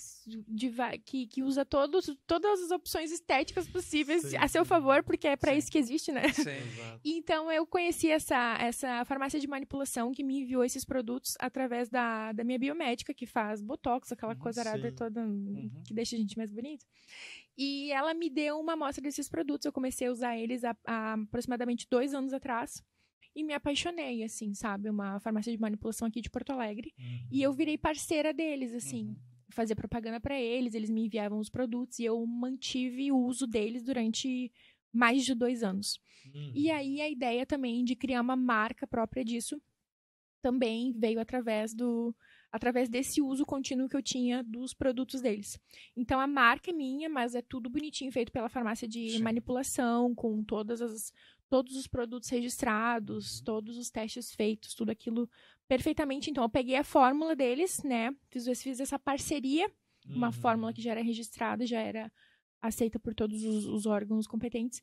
diva, que, que usa todos, todas as opções estéticas possíveis Sim. a seu favor, porque é para isso que existe, né? Sim, então eu conheci essa, essa farmácia de manipulação que me enviou esses produtos através da, da minha biomédica, que faz botox, aquela uhum, coisa arada toda uhum. que deixa a gente mais bonito. E ela me deu uma amostra desses produtos. Eu comecei a usar eles há, há aproximadamente dois anos atrás e me apaixonei, assim, sabe? Uma farmácia de manipulação aqui de Porto Alegre. Uhum. E eu virei parceira deles, assim. Uhum. Fazia propaganda para eles, eles me enviavam os produtos e eu mantive o uso deles durante mais de dois anos. Uhum. E aí a ideia também de criar uma marca própria disso também veio através do através desse uso contínuo que eu tinha dos produtos deles. Então a marca é minha, mas é tudo bonitinho feito pela farmácia de Sim. manipulação, com todas as todos os produtos registrados, uhum. todos os testes feitos, tudo aquilo perfeitamente. Então eu peguei a fórmula deles, né? Fiz, fiz essa parceria, uhum. uma fórmula que já era registrada, já era aceita por todos os, os órgãos competentes.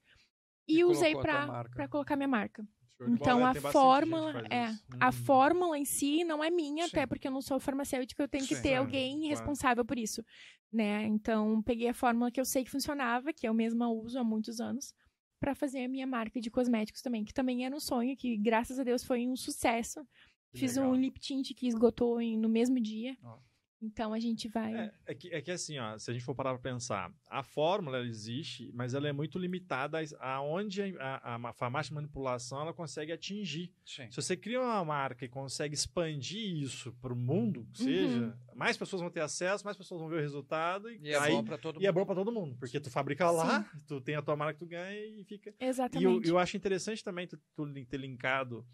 E, e usei para colocar minha marca. Então a fórmula é hum. a fórmula em si não é minha, Sim. até porque eu não sou farmacêutica, eu tenho Sim, que ter alguém claro. responsável por isso, né? Então peguei a fórmula que eu sei que funcionava, que eu mesma uso há muitos anos, para fazer a minha marca de cosméticos também, que também era um sonho que graças a Deus foi um sucesso. Que Fiz legal. um lip tint que esgotou em, no mesmo dia. Oh. Então a gente vai. É, é, que, é que assim, ó, se a gente for parar para pensar, a fórmula existe, mas ela é muito limitada aonde a, a, a, farmácia de manipulação ela consegue atingir. Sim. Se você cria uma marca e consegue expandir isso para o mundo, que uhum. seja, mais pessoas vão ter acesso, mais pessoas vão ver o resultado. E, e é bom para todo mundo. E é bom para todo mundo, porque tu fabrica lá, Sim. tu tem a tua marca que tu ganha e fica. Exatamente. E eu, eu acho interessante também tu, tu ter linkado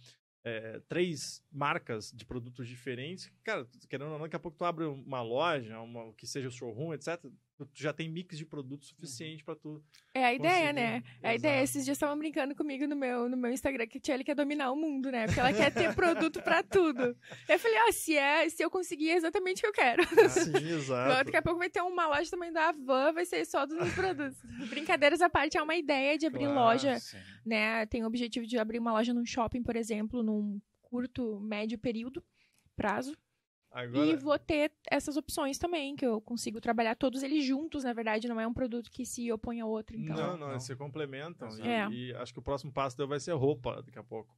é, três marcas de produtos diferentes, cara, querendo ou não, daqui a pouco tu abre uma loja, uma, que seja o showroom, etc tu já tem mix de produto suficiente uhum. para tu. É a ideia, né? Exato. A ideia. Esses dias estavam brincando comigo no meu, no meu Instagram que a Tia quer dominar o mundo, né? Porque ela quer ter produto para tudo. Eu falei, ah, se é, se eu conseguir é exatamente o que eu quero. Ah, sim, exato. Daqui a pouco vai ter uma loja também da Avan, vai ser só dos meus produtos. Brincadeiras à parte, é uma ideia de abrir claro, loja, sim. né? Tem o objetivo de abrir uma loja num shopping, por exemplo, num curto, médio período, prazo. Agora... E vou ter essas opções também, que eu consigo trabalhar todos eles juntos, na verdade, não é um produto que se opõe ao outro. Então. Não, não, eles se complementam. É. E, e, acho que o próximo passo vai ser roupa daqui a pouco.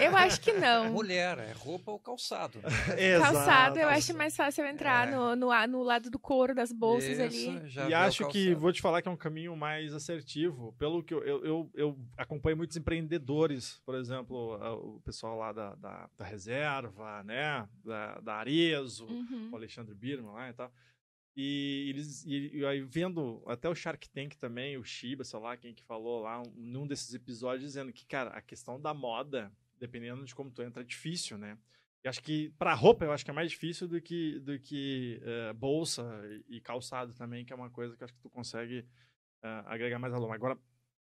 Eu acho que não. Mulher, é roupa ou calçado. Né? calçado, eu acho mais fácil entrar é. no, no, no, lado do couro das bolsas Isso, ali. e acho que, vou te falar que é um caminho mais assertivo. Pelo que eu, eu, eu, eu acompanho muitos empreendedores, por exemplo, o pessoal lá da, da, da Reserva, né? Da, da Arezo, uhum. o Alexandre Birman lá e tal. E eles e, e, aí vendo até o Shark Tank também, o Shiba, sei lá, quem que falou lá, um, num desses episódios, dizendo que, cara, a questão da moda, dependendo de como tu entra, é difícil, né? E acho que para roupa eu acho que é mais difícil do que, do que uh, bolsa e, e, calçado também, que é uma coisa que acho que tu consegue uh, agregar mais valor. Agora,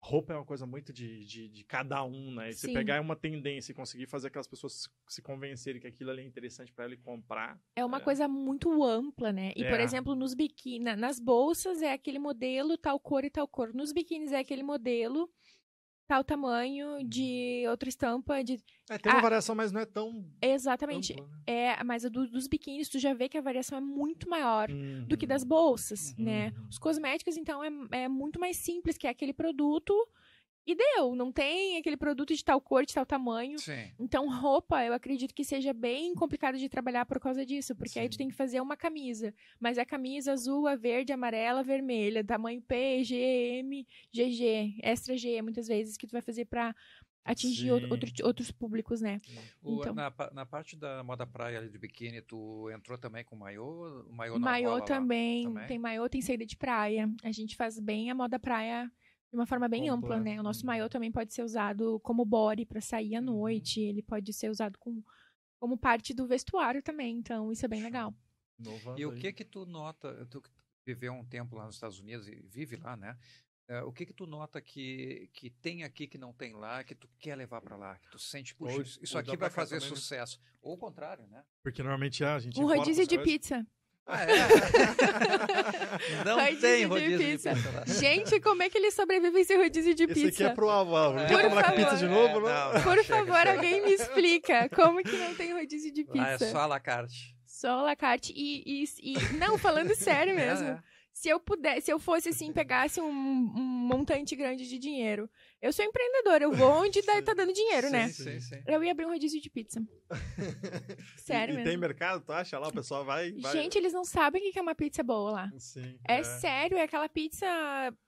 roupa é uma coisa muito de, de, de cada um, né? E você pegar uma tendência e conseguir fazer aquelas pessoas se convencerem que aquilo ali é interessante para ela e comprar. É uma é... coisa muito ampla, né? E, é. por exemplo, nos biquíni, nas bolsas é aquele modelo, tal cor e tal cor. Nos biquínis é aquele modelo tal tamanho, de outra estampa, de... É, tem uma a... variação, mas não é tão... Exatamente. Ampla, né? É, mas a do, dos biquínis, tu já vê que a variação é muito maior uhum. do que das bolsas, uhum. né? Os cosméticos, então, é, é muito mais simples, que é aquele produto e deu, não tem aquele produto de tal cor, de tal tamanho. Sim. Então, roupa, eu acredito que seja bem complicado de trabalhar por causa disso, porque Sim. aí tu tem que fazer uma camisa, mas é a camisa azul, a verde, amarela, vermelha, tamanho P, G, M, GG, extra G, muitas vezes, que tu vai fazer para atingir outro, outros públicos, né? O, então, na, na parte da moda praia de biquíni, tu entrou também com maiô? Maiô, maiô também, também, tem maiô, tem saída de praia. A gente faz bem a moda praia de uma forma bem ampla, né? O nosso maiô também pode ser usado como body para sair à uhum. noite, ele pode ser usado com, como parte do vestuário também, então isso é bem legal. e o que que tu nota, tu viveu um tempo lá nos Estados Unidos e vive lá, né? Uh, o que que tu nota que, que tem aqui que não tem lá, que tu quer levar para lá, que tu sente, puxa, isso aqui vai fazer também, né? sucesso. Né? Ou o contrário, né? Porque normalmente a gente... Um rodízio de pizza. Ah, é? não rodízio tem rodízio de pizza. de pizza. Gente, como é que eles sobrevivem sem rodízio de pizza? Esse aqui é pro Álvaro. É. Quer tomar pizza de novo? É, não, não, Por favor, alguém me explica. Como que não tem rodízio de pizza? Ah, é só a la carte. Só a la carte. E, e, e... Não, falando sério é, mesmo. É, se eu pudesse, se eu fosse assim, pegasse um, um montante grande de dinheiro. Eu sou empreendedora, eu vou onde tá, tá dando dinheiro, sim, né? Sim, sim. Eu ia abrir um rodízio de pizza. Sério e, mesmo. E tem mercado, tu acha lá? O pessoal vai. vai... Gente, eles não sabem o que é uma pizza boa lá. Sim. É, é, sério, é aquela pizza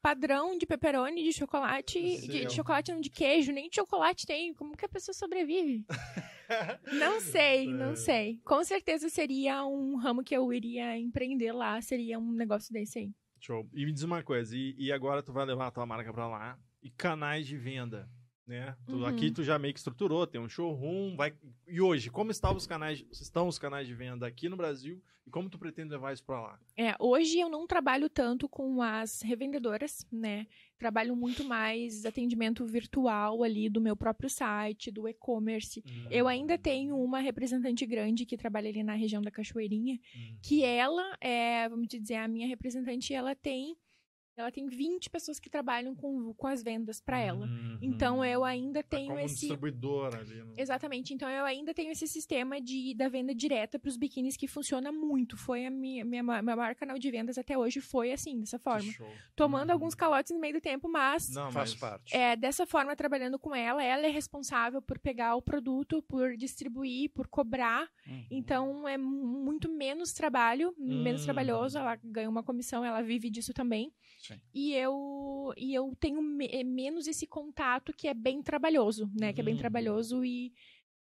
padrão de pepperoni, de chocolate. Sim, de, de, chocolate não de queijo, nem de chocolate tem. Como que a pessoa sobrevive? não sei, não é. sei. Com certeza seria um ramo que eu iria empreender lá, seria um negócio desse aí. Show. E me diz uma coisa, e, e agora tu vai levar a tua marca pra lá? E canais de venda, né? Uhum. Aqui tu já meio que estruturou, tem um showroom, vai... E hoje, como estão os canais, estão os canais de venda aqui no Brasil e como tu pretende levar isso para lá? É, hoje eu não trabalho tanto com as revendedoras, né? Trabalho muito mais atendimento virtual ali do meu próprio site, do e-commerce. Uhum. Eu ainda tenho uma representante grande que trabalha ali na região da Cachoeirinha, uhum. que ela é, vamos dizer, a minha representante, ela tem ela tem 20 pessoas que trabalham com, com as vendas para ela. Uhum. Então eu ainda tá tenho como esse distribuidora ali. Né? Exatamente. Então eu ainda tenho esse sistema de da venda direta para os biquínis que funciona muito. Foi a minha, minha, minha maior canal de vendas até hoje foi assim, dessa forma. Tomando uhum. alguns calotes no meio do tempo, mas Não, faz parte. É, dessa forma trabalhando com ela, ela é responsável por pegar o produto, por distribuir, por cobrar. Uhum. Então é muito menos trabalho, menos trabalhoso, ela ganha uma comissão, ela vive disso também. Sim. E eu, e eu tenho me, é menos esse contato que é bem trabalhoso, né? Uhum. Que é bem uhum. trabalhoso e,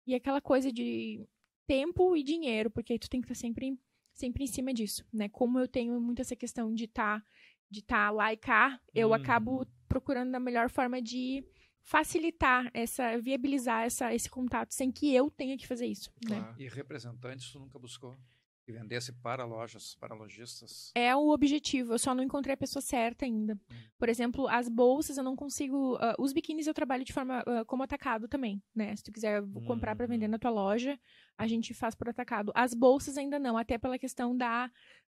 e aquela coisa de tempo e dinheiro, porque tu tem que estar sempre, sempre em cima disso, né? Como eu tenho muito essa questão de estar tá, de tá lá e cá, eu uhum. acabo procurando a melhor forma de facilitar essa, viabilizar essa, esse contato sem que eu tenha que fazer isso. Né? Claro. Né? E representantes tu nunca buscou? Que vendesse para lojas, para lojistas? É o objetivo, eu só não encontrei a pessoa certa ainda. Hum. Por exemplo, as bolsas eu não consigo. Uh, os biquínis eu trabalho de forma uh, como atacado também, né? Se tu quiser hum. comprar para vender na tua loja, a gente faz por atacado. As bolsas ainda não, até pela questão da,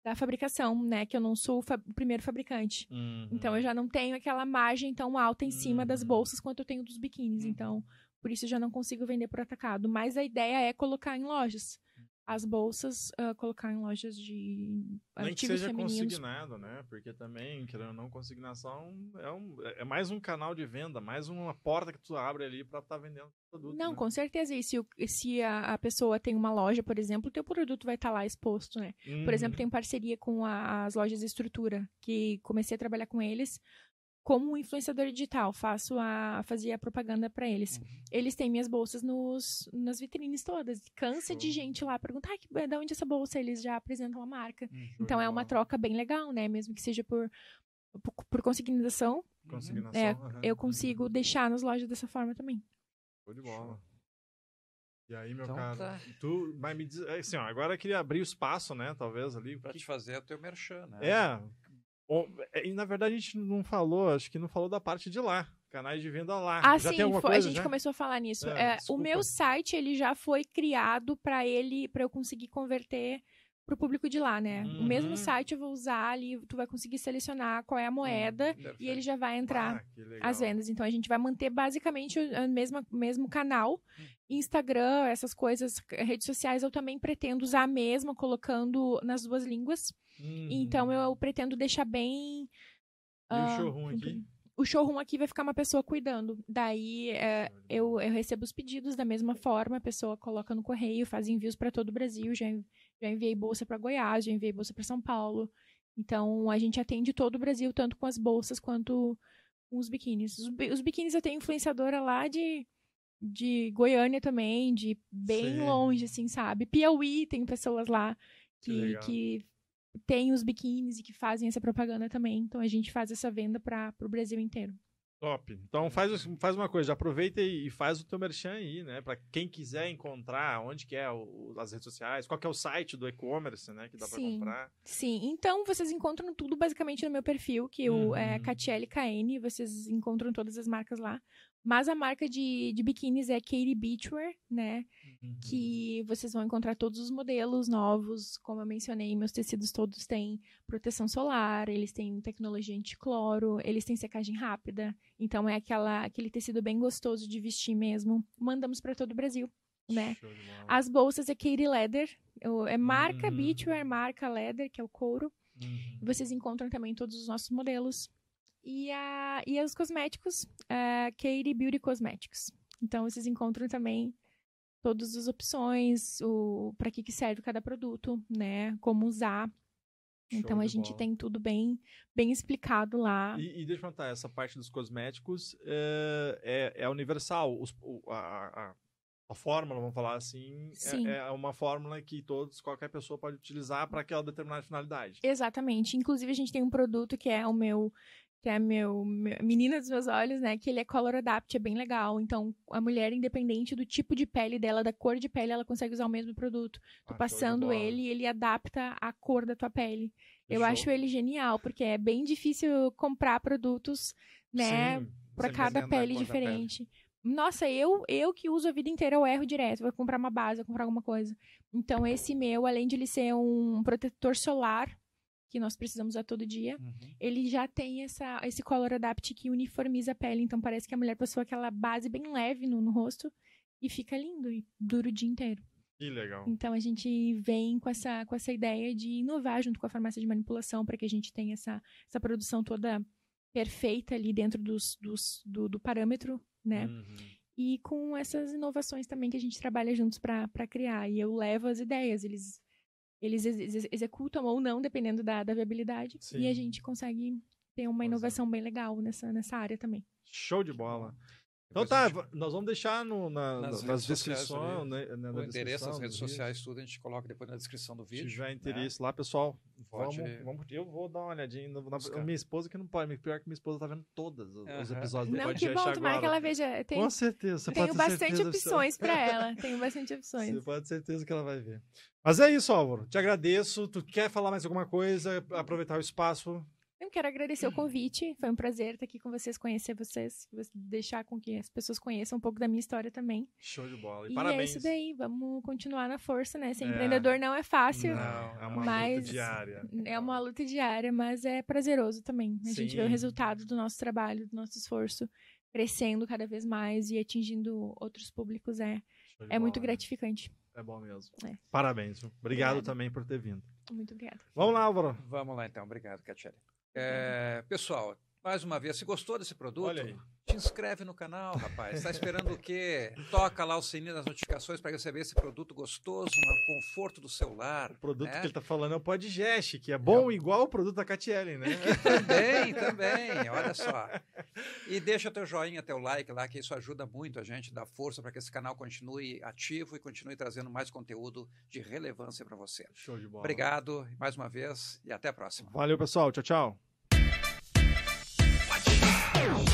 da fabricação, né? Que eu não sou o, fa o primeiro fabricante. Uhum. Então eu já não tenho aquela margem tão alta em cima uhum. das bolsas quanto eu tenho dos biquínis. Uhum. Então, por isso eu já não consigo vender por atacado. Mas a ideia é colocar em lojas as bolsas uh, colocar em lojas de Nem que seja femininos. consignado, né? Porque também, querendo ou não, consignação é, um, é mais um canal de venda, mais uma porta que tu abre ali para estar tá vendendo produto. Não, né? com certeza. E se, se a, a, pessoa tem uma loja, por exemplo, o teu produto vai estar tá lá exposto, né? Uhum. Por exemplo, uhum. tem parceria com a, as lojas de estrutura, que comecei a trabalhar com eles como influenciador digital, faço a fazia a propaganda para eles. Uhum. Eles têm minhas bolsas nos, nas vitrines todas. Cansa Show. de gente lá perguntar, ah, que, da onde essa bolsa? Eles já apresentam a marca. Uhum. Então é uma troca bem legal, né? Mesmo que seja por por, por consignação. Consignação. É, uhum. Eu consigo deixar nas lojas dessa forma também. Show de bola. E aí, meu então, cara, tá. tu vai me dizer, assim, ó, agora eu queria abrir o espaço, né, talvez ali. Pra que... te fazer o teu merchan, né? É, é, e na verdade a gente não falou, acho que não falou da parte de lá. Canais de venda lá. Ah, já sim, foi, a gente já? começou a falar nisso. É, é, o meu site ele já foi criado para ele, para eu conseguir converter para o público de lá, né? Uhum. O mesmo site eu vou usar ali, tu vai conseguir selecionar qual é a moeda uhum, e ele já vai entrar ah, as vendas. Então a gente vai manter basicamente o mesmo, mesmo canal. Uhum. Instagram, essas coisas, redes sociais eu também pretendo usar a mesma, colocando nas duas línguas. Uhum. Então eu pretendo deixar bem. E uh, o showroom aqui? O showroom aqui vai ficar uma pessoa cuidando. Daí é, eu, eu recebo os pedidos da mesma forma, a pessoa coloca no correio, faz envios para todo o Brasil. Já, já enviei bolsa para Goiás, já enviei bolsa para São Paulo. Então a gente atende todo o Brasil, tanto com as bolsas quanto com os biquínis. Os, os biquínis eu tenho influenciadora lá de, de Goiânia também, de bem Sim. longe, assim, sabe? Piauí tem pessoas lá que, que, que tem os biquínis e que fazem essa propaganda também. Então a gente faz essa venda para o Brasil inteiro. Top. Então faz, faz uma coisa, aproveita e faz o teu merchan aí, né? Para quem quiser encontrar onde que é o, as redes sociais, qual que é o site do e-commerce, né? Que dá para comprar. Sim, então vocês encontram tudo basicamente no meu perfil, que uhum. o é Catiele KN, vocês encontram todas as marcas lá. Mas a marca de, de biquínis é Katie Beachwear, né? Uhum. Que vocês vão encontrar todos os modelos novos. Como eu mencionei, meus tecidos todos têm proteção solar, eles têm tecnologia anticloro, eles têm secagem rápida. Então é aquela, aquele tecido bem gostoso de vestir mesmo. Mandamos para todo o Brasil. Né? As bolsas é Katie Leather, é marca uhum. Beachwear, marca Leather, que é o couro. Uhum. Vocês encontram também todos os nossos modelos. E, a, e os cosméticos, uh, Katie Beauty Cosmetics. Então, vocês encontram também todas as opções, o para que, que serve cada produto, né? Como usar. Show então a gente bola. tem tudo bem, bem explicado lá. E, e deixa eu perguntar, essa parte dos cosméticos é, é, é universal. Os, a, a, a, fórmula, vamos falar assim, é, é, uma fórmula que todos, qualquer pessoa pode utilizar para aquela determinada finalidade. Exatamente. Inclusive, a gente tem um produto que é o meu que é meu, meu, menina dos meus olhos, né? Que ele é color adapt, é bem legal. Então, a mulher, independente do tipo de pele dela, da cor de pele, ela consegue usar o mesmo produto. Tu ah, passando ele, ele adapta a cor da tua pele. Eu acho ele genial, porque é bem difícil comprar produtos, né? Para cada pele diferente. Pele. Nossa, eu eu que uso a vida inteira, eu erro direto. Vou comprar uma base, vou comprar alguma coisa. Então, esse meu, além de ele ser um protetor solar, que nós precisamos a todo dia, uhum. ele já tem essa, esse color adapt que uniformiza a pele. Então parece que a mulher passou aquela base bem leve no, no rosto e fica lindo e dura o dia inteiro. Que legal. Então a gente vem com essa, com essa ideia de inovar junto com a farmácia de manipulação para que a gente tenha essa, essa produção toda perfeita ali dentro dos, dos do, do parâmetro, né? Uhum. E com essas inovações também que a gente trabalha juntos para criar. E eu levo as ideias, eles eles ex executam ou não, dependendo da, da viabilidade. Sim. E a gente consegue ter uma inovação bem legal nessa, nessa área também. Show de bola. Então tá, nós vamos deixar no, na, nas, nas descrições. Né, na, na o endereço das redes sociais, tudo a gente coloca depois na descrição do vídeo. Se tiver interesse né? lá, pessoal, vamos, vamos, eu vou dar uma olhadinha. Na, minha esposa que não pode, pior que minha espoda tá vendo todos os, uhum. os episódios do Não, que bom, tomara que ela veja. Tem, Com certeza. Tenho bastante certeza, opções para ela. Tenho bastante opções. Você pode ter certeza que ela vai ver. Mas é isso, Álvaro. Te agradeço. Tu quer falar mais alguma coisa? Aproveitar o espaço? Eu quero agradecer o convite. Foi um prazer estar aqui com vocês, conhecer vocês, deixar com que as pessoas conheçam um pouco da minha história também. Show de bola. E, e parabéns. é isso daí. Vamos continuar na força, né? Ser é. empreendedor não é fácil. Não, é uma mas luta diária. É uma luta diária, mas é prazeroso também. A Sim. gente vê o resultado do nosso trabalho, do nosso esforço crescendo cada vez mais e atingindo outros públicos. É, é bola, muito gratificante. É bom mesmo. É. Parabéns. Obrigado Obrigada. também por ter vindo. Muito obrigada. Vamos lá, Álvaro. Vamos lá então. Obrigado, Catiele. É, pessoal, mais uma vez, se gostou desse produto, te inscreve no canal, rapaz. Está esperando o quê? Toca lá o sininho das notificações para receber esse produto gostoso no conforto do celular. O produto né? que ele está falando é o Podgest, que é bom é. igual o produto da Catiele, né? também, também, olha só. E deixa teu joinha, teu like lá, que isso ajuda muito a gente, dá força para que esse canal continue ativo e continue trazendo mais conteúdo de relevância para você. Show de bola. Obrigado mais uma vez e até a próxima. Valeu, pessoal. Tchau, tchau. What?